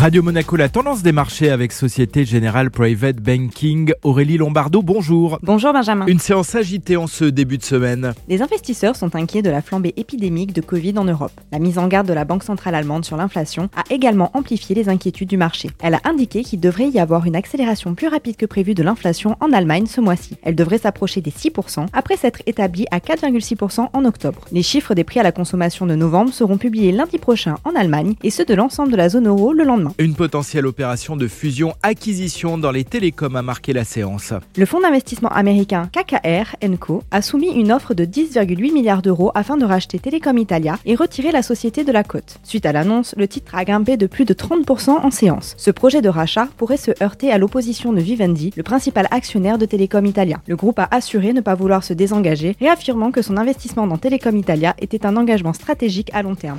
Radio Monaco, la tendance des marchés avec Société Générale Private Banking. Aurélie Lombardo, bonjour. Bonjour Benjamin. Une séance agitée en ce début de semaine. Les investisseurs sont inquiets de la flambée épidémique de Covid en Europe. La mise en garde de la Banque centrale allemande sur l'inflation a également amplifié les inquiétudes du marché. Elle a indiqué qu'il devrait y avoir une accélération plus rapide que prévu de l'inflation en Allemagne ce mois-ci. Elle devrait s'approcher des 6% après s'être établie à 4,6% en octobre. Les chiffres des prix à la consommation de novembre seront publiés lundi prochain en Allemagne et ceux de l'ensemble de la zone euro le lendemain. Une potentielle opération de fusion-acquisition dans les télécoms a marqué la séance. Le fonds d'investissement américain KKR Co a soumis une offre de 10,8 milliards d'euros afin de racheter Telecom Italia et retirer la société de la côte. Suite à l'annonce, le titre a grimpé de plus de 30% en séance. Ce projet de rachat pourrait se heurter à l'opposition de Vivendi, le principal actionnaire de Telecom Italia. Le groupe a assuré ne pas vouloir se désengager, réaffirmant que son investissement dans Telecom Italia était un engagement stratégique à long terme.